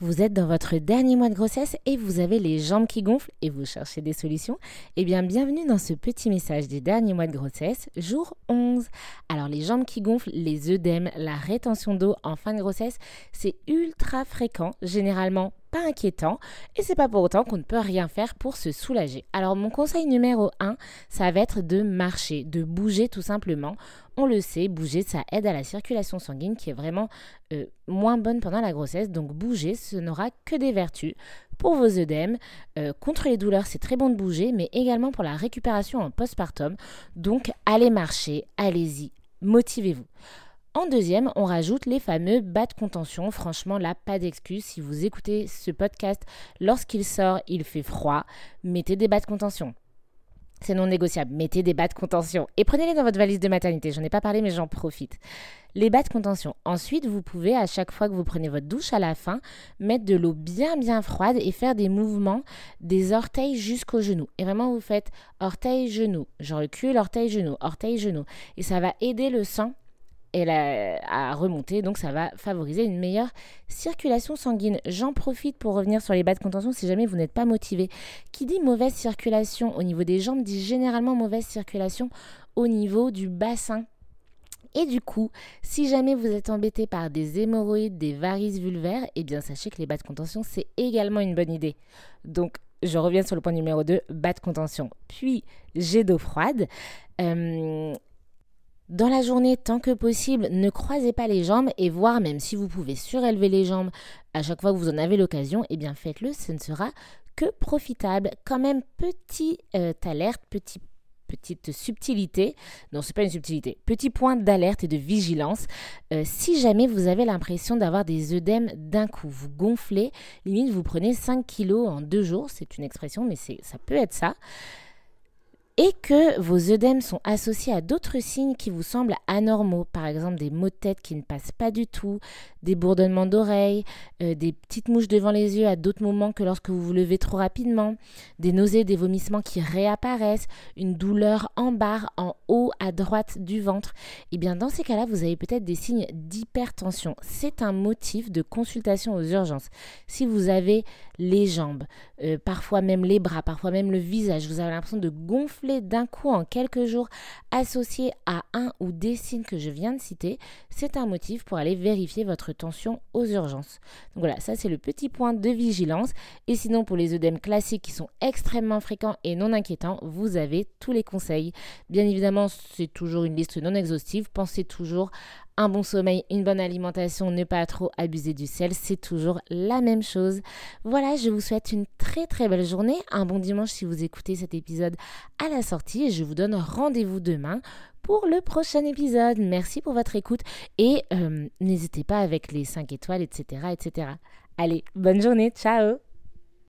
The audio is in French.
Vous êtes dans votre dernier mois de grossesse et vous avez les jambes qui gonflent et vous cherchez des solutions Eh bien, bienvenue dans ce petit message des derniers mois de grossesse, jour 11. Alors, les jambes qui gonflent, les œdèmes, la rétention d'eau en fin de grossesse, c'est ultra fréquent, généralement pas inquiétant et c'est pas pour autant qu'on ne peut rien faire pour se soulager. Alors mon conseil numéro 1, ça va être de marcher, de bouger tout simplement. On le sait, bouger ça aide à la circulation sanguine qui est vraiment euh, moins bonne pendant la grossesse. Donc bouger, ce n'aura que des vertus pour vos œdèmes. Euh, contre les douleurs, c'est très bon de bouger, mais également pour la récupération en postpartum. Donc allez marcher, allez-y, motivez-vous. En deuxième, on rajoute les fameux bas de contention. Franchement, là, pas d'excuse. Si vous écoutez ce podcast lorsqu'il sort, il fait froid, mettez des bas de contention. C'est non négociable. Mettez des bas de contention. Et prenez-les dans votre valise de maternité. J'en ai pas parlé, mais j'en profite. Les bas de contention. Ensuite, vous pouvez, à chaque fois que vous prenez votre douche à la fin, mettre de l'eau bien bien froide et faire des mouvements des orteils jusqu'au genou. Et vraiment, vous faites orteil, genou. Je recule, orteil, genou, orteil, genou. Et ça va aider le sang elle a, remonté, donc ça va favoriser une meilleure circulation sanguine. J'en profite pour revenir sur les bas de contention si jamais vous n'êtes pas motivé. Qui dit mauvaise circulation au niveau des jambes dit généralement mauvaise circulation au niveau du bassin. Et du coup, si jamais vous êtes embêté par des hémorroïdes, des varices vulvaires, eh bien sachez que les bas de contention, c'est également une bonne idée. Donc, je reviens sur le point numéro 2, bas de contention. Puis, jet d'eau froide. Euh, dans la journée, tant que possible, ne croisez pas les jambes et voire même si vous pouvez surélever les jambes à chaque fois que vous en avez l'occasion, eh bien faites-le, ce ne sera que profitable. Quand même, petite euh, alerte, petit, petite subtilité, non c'est pas une subtilité, petit point d'alerte et de vigilance. Euh, si jamais vous avez l'impression d'avoir des œdèmes d'un coup, vous gonflez, limite vous prenez 5 kilos en deux jours, c'est une expression mais ça peut être ça et que vos œdèmes sont associés à d'autres signes qui vous semblent anormaux, par exemple des maux de tête qui ne passent pas du tout, des bourdonnements d'oreilles, euh, des petites mouches devant les yeux à d'autres moments que lorsque vous vous levez trop rapidement, des nausées, des vomissements qui réapparaissent, une douleur en barre en haut à droite du ventre, et eh bien dans ces cas-là, vous avez peut-être des signes d'hypertension. C'est un motif de consultation aux urgences. Si vous avez les jambes, euh, parfois même les bras, parfois même le visage, vous avez l'impression de gonfler d'un coup en quelques jours associé à un ou des signes que je viens de citer, c'est un motif pour aller vérifier votre tension aux urgences. Donc voilà, ça c'est le petit point de vigilance. Et sinon pour les œdèmes classiques qui sont extrêmement fréquents et non inquiétants, vous avez tous les conseils. Bien évidemment, c'est toujours une liste non exhaustive. Pensez toujours un bon sommeil, une bonne alimentation, ne pas trop abuser du sel, c'est toujours la même chose. Voilà, je vous souhaite une très très belle journée, un bon dimanche si vous écoutez cet épisode à la sortie et je vous donne rendez-vous demain pour le prochain épisode. Merci pour votre écoute et euh, n'hésitez pas avec les 5 étoiles, etc., etc. Allez, bonne journée, ciao